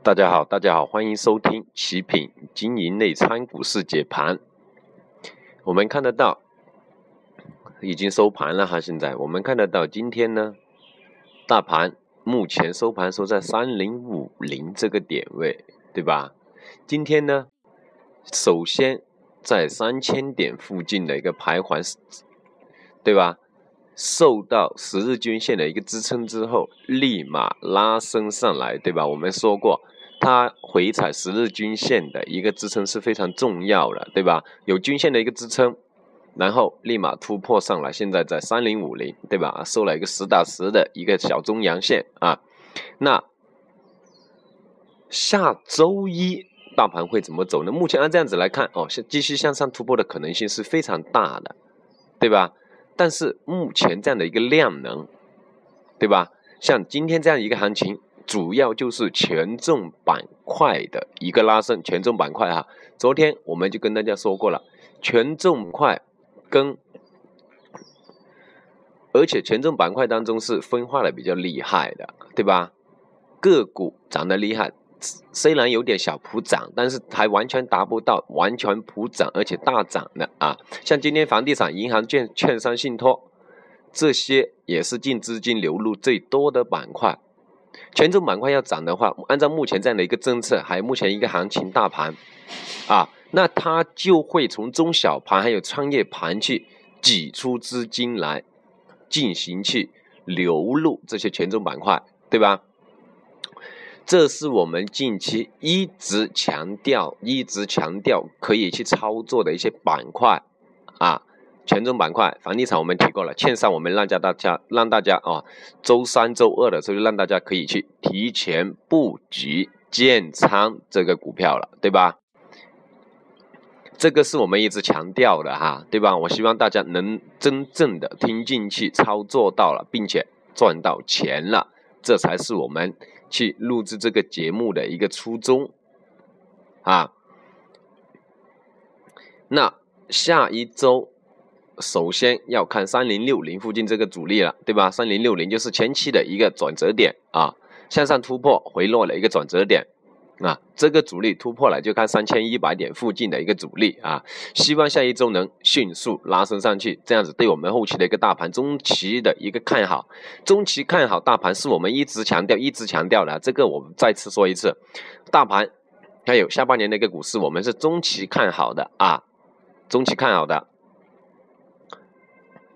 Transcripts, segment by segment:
大家好，大家好，欢迎收听奇品经营内参股市解盘。我们看得到，已经收盘了哈。现在我们看得到，今天呢，大盘目前收盘收在三零五零这个点位，对吧？今天呢，首先在三千点附近的一个徘徊，对吧？受到十日均线的一个支撑之后，立马拉升上来，对吧？我们说过。它回踩十日均线的一个支撑是非常重要的，对吧？有均线的一个支撑，然后立马突破上来，现在在三零五零，对吧？收了一个实打实的一个小中阳线啊。那下周一大盘会怎么走呢？目前按这样子来看，哦，继续向上突破的可能性是非常大的，对吧？但是目前这样的一个量能，对吧？像今天这样一个行情。主要就是权重板块的一个拉升，权重板块哈，昨天我们就跟大家说过了，权重块跟，而且权重板块当中是分化的比较厉害的，对吧？个股涨得厉害，虽然有点小普涨，但是还完全达不到完全普涨，而且大涨的啊，像今天房地产、银行、券、券商、信托这些也是净资金流入最多的板块。权重板块要涨的话，按照目前这样的一个政策，还有目前一个行情大盘，啊，那它就会从中小盘还有创业盘去挤出资金来，进行去流入这些权重板块，对吧？这是我们近期一直强调、一直强调可以去操作的一些板块，啊。权重板块，房地产我们提过了，券商我们让家大家让大家啊，周三、周二的时候让大家可以去提前布局建仓这个股票了，对吧？这个是我们一直强调的哈，对吧？我希望大家能真正的听进去，操作到了，并且赚到钱了，这才是我们去录制这个节目的一个初衷啊。那下一周。首先要看三零六零附近这个阻力了，对吧？三零六零就是前期的一个转折点啊，向上突破回落了一个转折点啊，这个阻力突破了就看三千一百点附近的一个阻力啊，希望下一周能迅速拉升上去，这样子对我们后期的一个大盘中期的一个看好，中期看好大盘是我们一直强调、一直强调的，这个我们再次说一次，大盘还有下半年的一个股市，我们是中期看好的啊，中期看好的。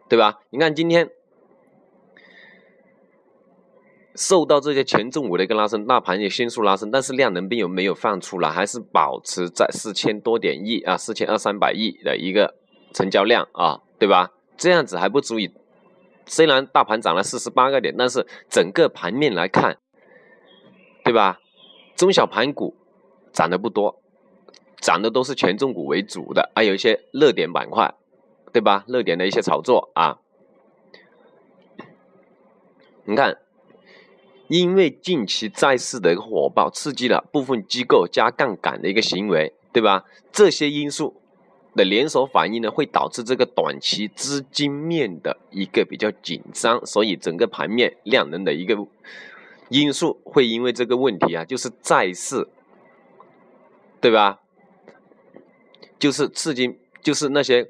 对吧？你看今天受到这些权重股的一个拉升，大盘也迅速拉升，但是量能并没有放出来，还是保持在四千多点亿啊，四千二三百亿的一个成交量啊，对吧？这样子还不足以。虽然大盘涨了四十八个点，但是整个盘面来看，对吧？中小盘股涨的不多，涨的都是权重股为主的，还有一些热点板块。对吧？热点的一些炒作啊，你看，因为近期债市的一个火爆，刺激了部分机构加杠杆的一个行为，对吧？这些因素的连锁反应呢，会导致这个短期资金面的一个比较紧张，所以整个盘面量能的一个因素会因为这个问题啊，就是债市，对吧？就是刺激，就是那些。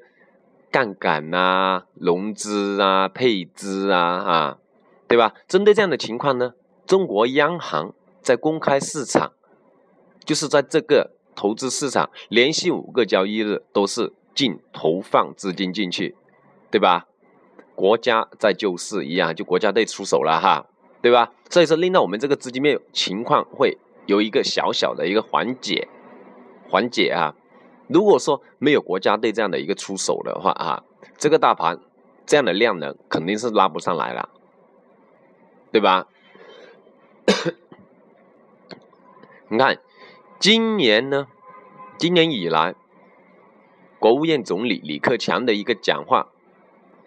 杠杆呐，融资啊，配资啊，啊，对吧？针对这样的情况呢，中国央行在公开市场，就是在这个投资市场，连续五个交易日都是净投放资金进去，对吧？国家在救市一样，就国家队出手了哈，对吧？所以说令到我们这个资金面情况会有一个小小的一个缓解，缓解啊。如果说没有国家队这样的一个出手的话啊，这个大盘这样的量能肯定是拉不上来了，对吧？你看，今年呢，今年以来，国务院总理李克强的一个讲话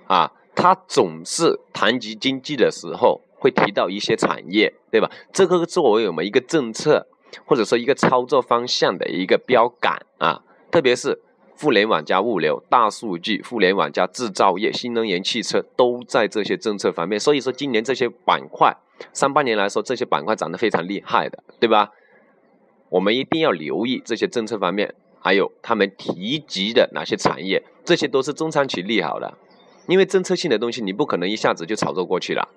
啊，他总是谈及经济的时候会提到一些产业，对吧？这个作为我们一个政策或者说一个操作方向的一个标杆啊。特别是互联网加物流、大数据、互联网加制造业、新能源汽车都在这些政策方面，所以说今年这些板块，上半年来说这些板块涨得非常厉害的，对吧？我们一定要留意这些政策方面，还有他们提及的哪些产业，这些都是中长期利好的。因为政策性的东西，你不可能一下子就炒作过去了，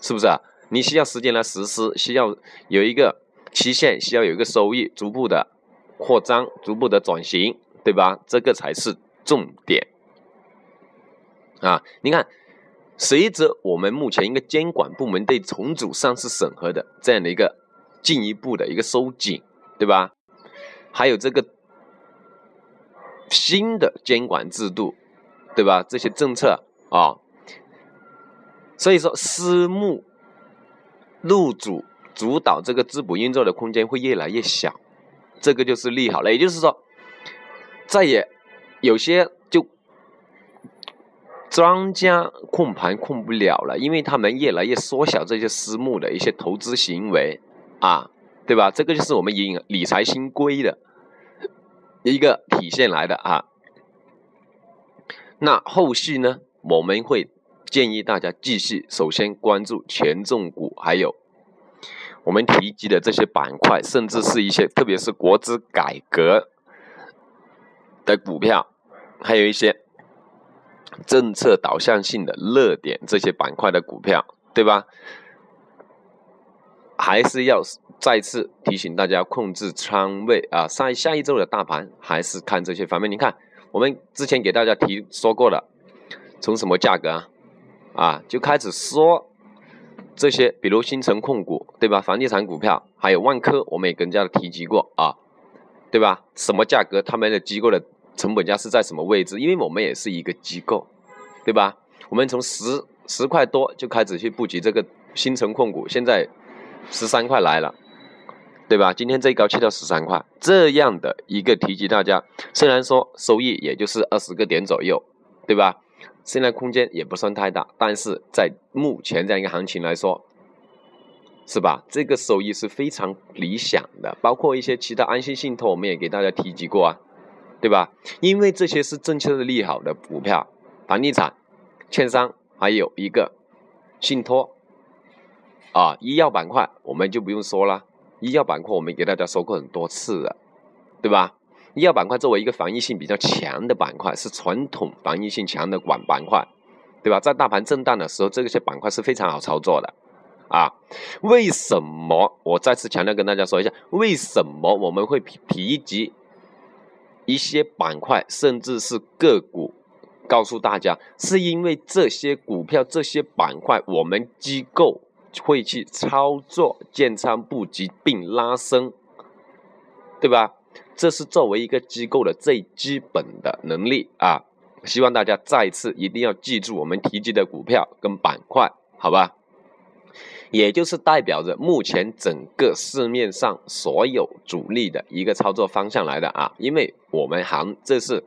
是不是？你需要时间来实施，需要有一个期限，需要有一个收益，逐步的扩张，逐步的转型，对吧？这个才是重点啊！你看，随着我们目前一个监管部门对重组上市审核的这样的一个进一步的一个收紧，对吧？还有这个新的监管制度，对吧？这些政策。啊，所以说私募入主主导这个资本运作的空间会越来越小，这个就是利好了。也就是说，再也有些庄家控盘控不了了，因为他们越来越缩小这些私募的一些投资行为啊，对吧？这个就是我们理理财新规的一个体现来的啊。那后续呢？我们会建议大家继续，首先关注权重股，还有我们提及的这些板块，甚至是一些特别是国资改革的股票，还有一些政策导向性的热点这些板块的股票，对吧？还是要再次提醒大家控制仓位啊！下下一周的大盘还是看这些方面。你看，我们之前给大家提说过了。从什么价格啊？啊，就开始说这些，比如新城控股，对吧？房地产股票，还有万科，我们也跟大家提及过啊，对吧？什么价格？他们的机构的成本价是在什么位置？因为我们也是一个机构，对吧？我们从十十块多就开始去布局这个新城控股，现在十三块来了，对吧？今天最高去到十三块，这样的一个提及大家，虽然说收益也就是二十个点左右，对吧？现在空间也不算太大，但是在目前这样一个行情来说，是吧？这个收益是非常理想的。包括一些其他安心信托，我们也给大家提及过啊，对吧？因为这些是政策的利好的股票，房地产、券商，还有一个信托啊，医药板块我们就不用说了，医药板块我们给大家说过很多次了，对吧？医药板块作为一个防御性比较强的板块，是传统防御性强的管板块，对吧？在大盘震荡的时候，这些板块是非常好操作的，啊，为什么？我再次强调跟大家说一下，为什么我们会提及一些板块，甚至是个股，告诉大家，是因为这些股票、这些板块，我们机构会去操作、建仓布局并拉升，对吧？这是作为一个机构的最基本的能力啊！希望大家再次一定要记住我们提及的股票跟板块，好吧？也就是代表着目前整个市面上所有主力的一个操作方向来的啊！因为我们行这是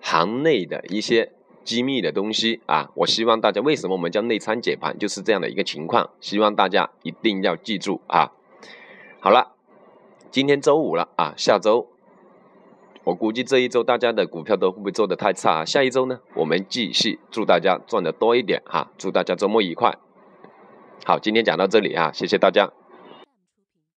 行内的一些机密的东西啊！我希望大家为什么我们叫内参解盘，就是这样的一个情况，希望大家一定要记住啊！好了。今天周五了啊，下周我估计这一周大家的股票都会不会做的太差啊？下一周呢，我们继续祝大家赚的多一点哈，祝大家周末愉快。好，今天讲到这里啊，谢谢大家。